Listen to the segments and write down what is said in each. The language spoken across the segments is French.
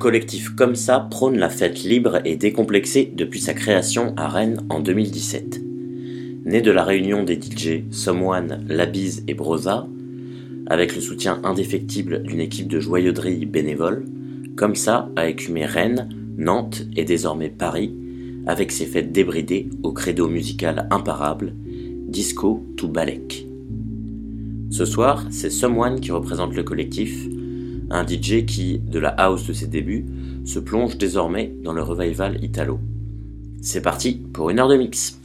Collectif Comme ça prône la fête libre et décomplexée depuis sa création à Rennes en 2017. Né de la réunion des DJ Someone, Labise et Brosa, avec le soutien indéfectible d'une équipe de joyeuderie bénévole, Comme ça a écumé Rennes, Nantes et désormais Paris, avec ses fêtes débridées au credo musical imparable, Disco to Balek. Ce soir, c'est Someone qui représente le collectif, un DJ qui, de la house de ses débuts, se plonge désormais dans le revival italo. C'est parti pour une heure de mix.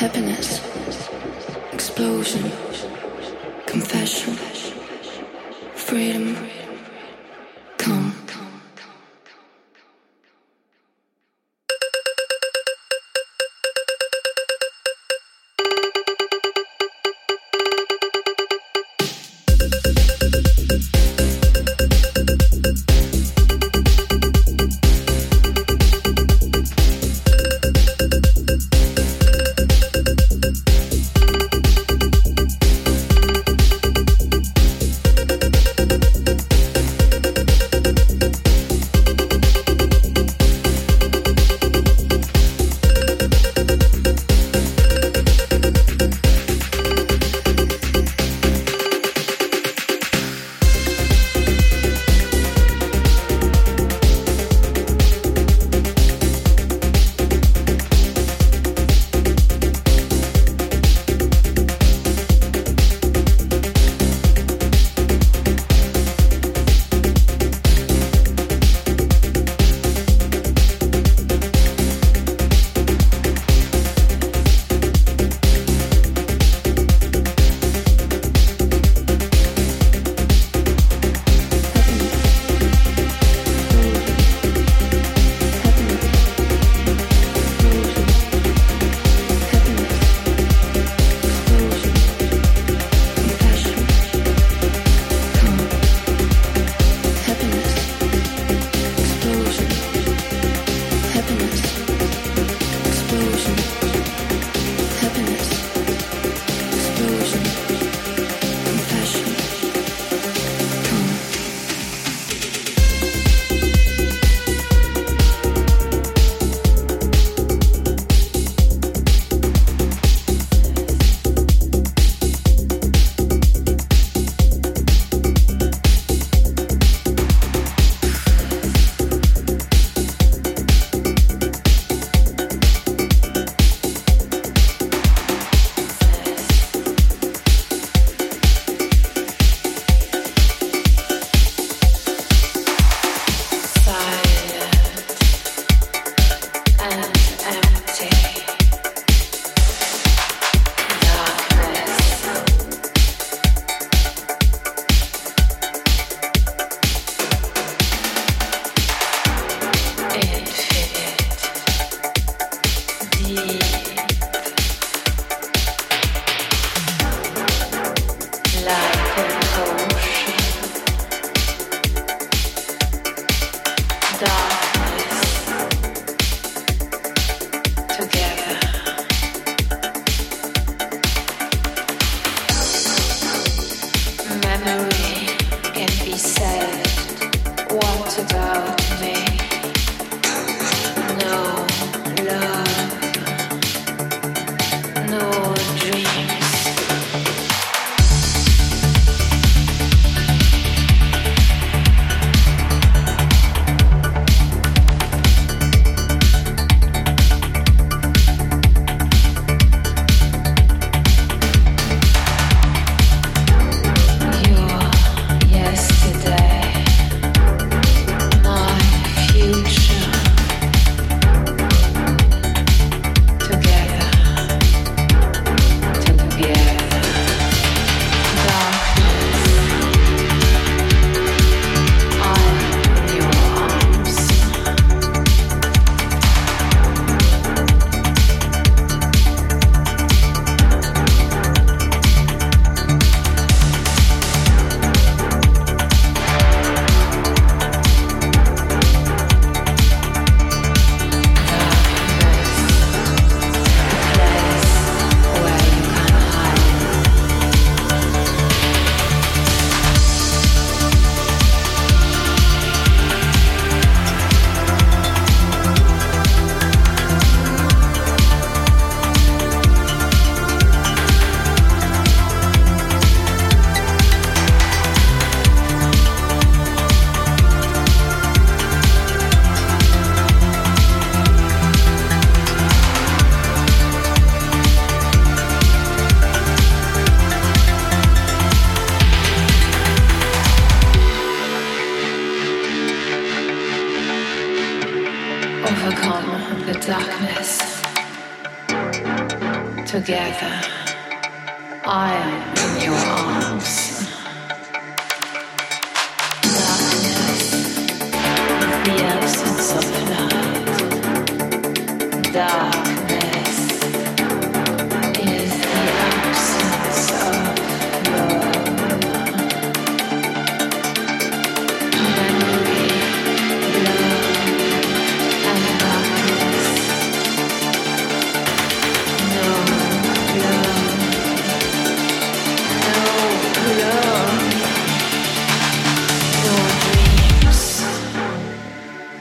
happiness.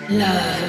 Love